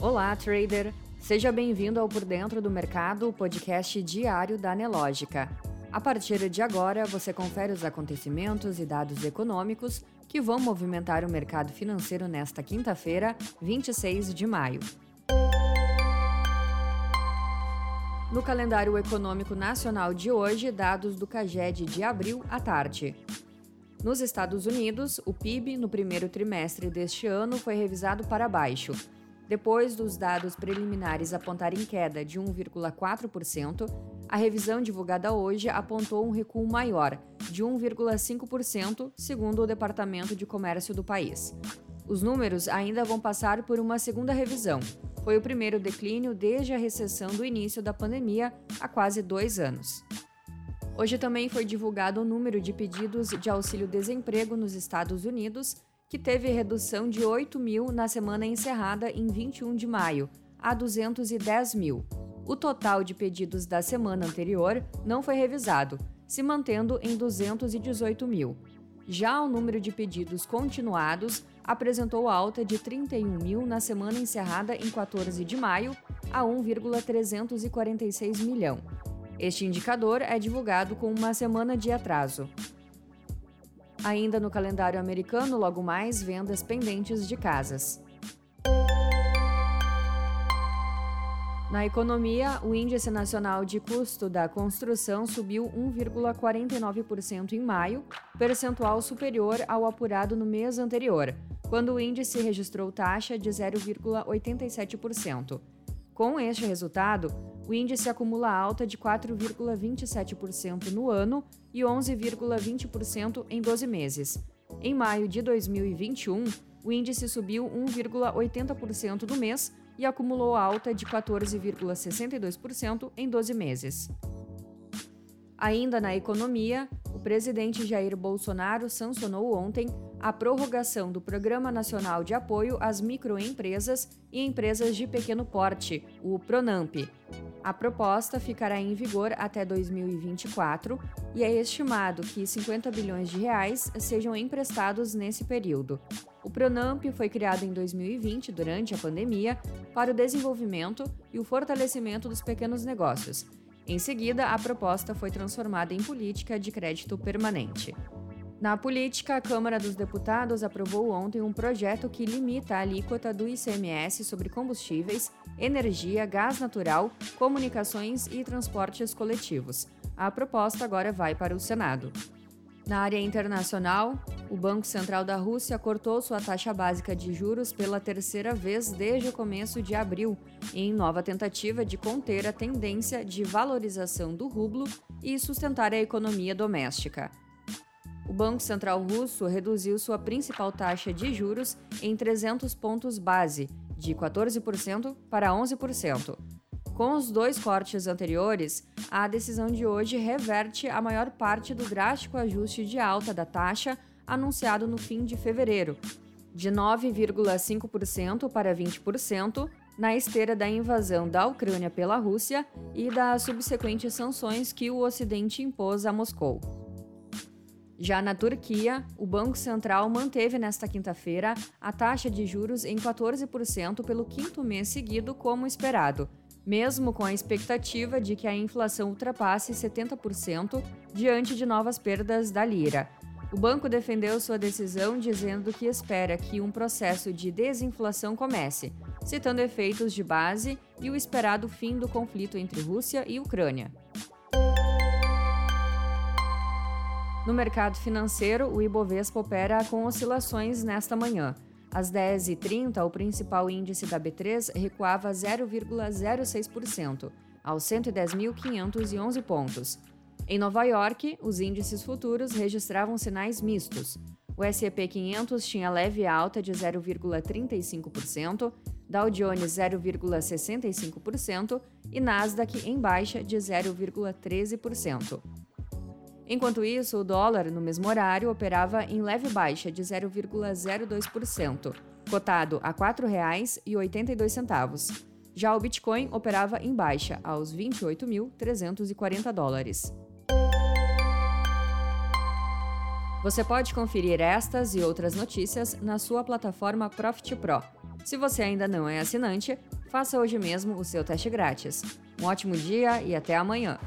Olá, trader! Seja bem-vindo ao Por Dentro do Mercado, o podcast diário da Nelógica. A partir de agora, você confere os acontecimentos e dados econômicos que vão movimentar o mercado financeiro nesta quinta-feira, 26 de maio. No calendário econômico nacional de hoje, dados do CAGED de abril à tarde. Nos Estados Unidos, o PIB no primeiro trimestre deste ano foi revisado para baixo, depois dos dados preliminares apontarem queda de 1,4%, a revisão divulgada hoje apontou um recuo maior, de 1,5%, segundo o Departamento de Comércio do país. Os números ainda vão passar por uma segunda revisão. Foi o primeiro declínio desde a recessão do início da pandemia há quase dois anos. Hoje também foi divulgado o número de pedidos de auxílio-desemprego nos Estados Unidos que teve redução de 8 mil na semana encerrada em 21 de maio, a 210 mil. O total de pedidos da semana anterior não foi revisado, se mantendo em 218 mil. Já o número de pedidos continuados apresentou alta de 31 mil na semana encerrada em 14 de maio, a 1,346 milhão. Este indicador é divulgado com uma semana de atraso. Ainda no calendário americano, logo mais, vendas pendentes de casas. Na economia, o Índice Nacional de Custo da Construção subiu 1,49% em maio, percentual superior ao apurado no mês anterior, quando o índice registrou taxa de 0,87%. Com este resultado, o índice acumula alta de 4,27% no ano e 11,20% em 12 meses. Em maio de 2021, o índice subiu 1,80% no mês e acumulou alta de 14,62% em 12 meses. Ainda na economia, o presidente Jair Bolsonaro sancionou ontem a prorrogação do Programa Nacional de Apoio às Microempresas e Empresas de Pequeno Porte, o PRONAMP. A proposta ficará em vigor até 2024 e é estimado que 50 bilhões de reais sejam emprestados nesse período. O Pronamp foi criado em 2020, durante a pandemia, para o desenvolvimento e o fortalecimento dos pequenos negócios em seguida, a proposta foi transformada em política de crédito permanente. Na política, a Câmara dos Deputados aprovou ontem um projeto que limita a alíquota do ICMS sobre combustíveis, energia, gás natural, comunicações e transportes coletivos. A proposta agora vai para o Senado. Na área internacional, o Banco Central da Rússia cortou sua taxa básica de juros pela terceira vez desde o começo de abril, em nova tentativa de conter a tendência de valorização do rublo e sustentar a economia doméstica. O Banco Central Russo reduziu sua principal taxa de juros em 300 pontos base, de 14% para 11%. Com os dois cortes anteriores, a decisão de hoje reverte a maior parte do drástico ajuste de alta da taxa anunciado no fim de fevereiro, de 9,5% para 20%, na esteira da invasão da Ucrânia pela Rússia e das subsequentes sanções que o Ocidente impôs a Moscou. Já na Turquia, o Banco Central manteve nesta quinta-feira a taxa de juros em 14% pelo quinto mês seguido, como esperado mesmo com a expectativa de que a inflação ultrapasse 70% diante de novas perdas da lira. O banco defendeu sua decisão dizendo que espera que um processo de desinflação comece, citando efeitos de base e o esperado fim do conflito entre Rússia e Ucrânia. No mercado financeiro, o Ibovespa opera com oscilações nesta manhã. Às 10h30, o principal índice da B3 recuava 0,06%, aos 110.511 pontos. Em Nova York, os índices futuros registravam sinais mistos. O S&P 500 tinha leve alta de 0,35%, Dow Jones 0,65% e Nasdaq em baixa de 0,13%. Enquanto isso, o dólar, no mesmo horário, operava em leve baixa de 0,02%, cotado a R$ 4,82. Já o Bitcoin operava em baixa, aos 28.340 dólares. Você pode conferir estas e outras notícias na sua plataforma Profit Pro. Se você ainda não é assinante, Faça hoje mesmo o seu teste grátis. Um ótimo dia e até amanhã!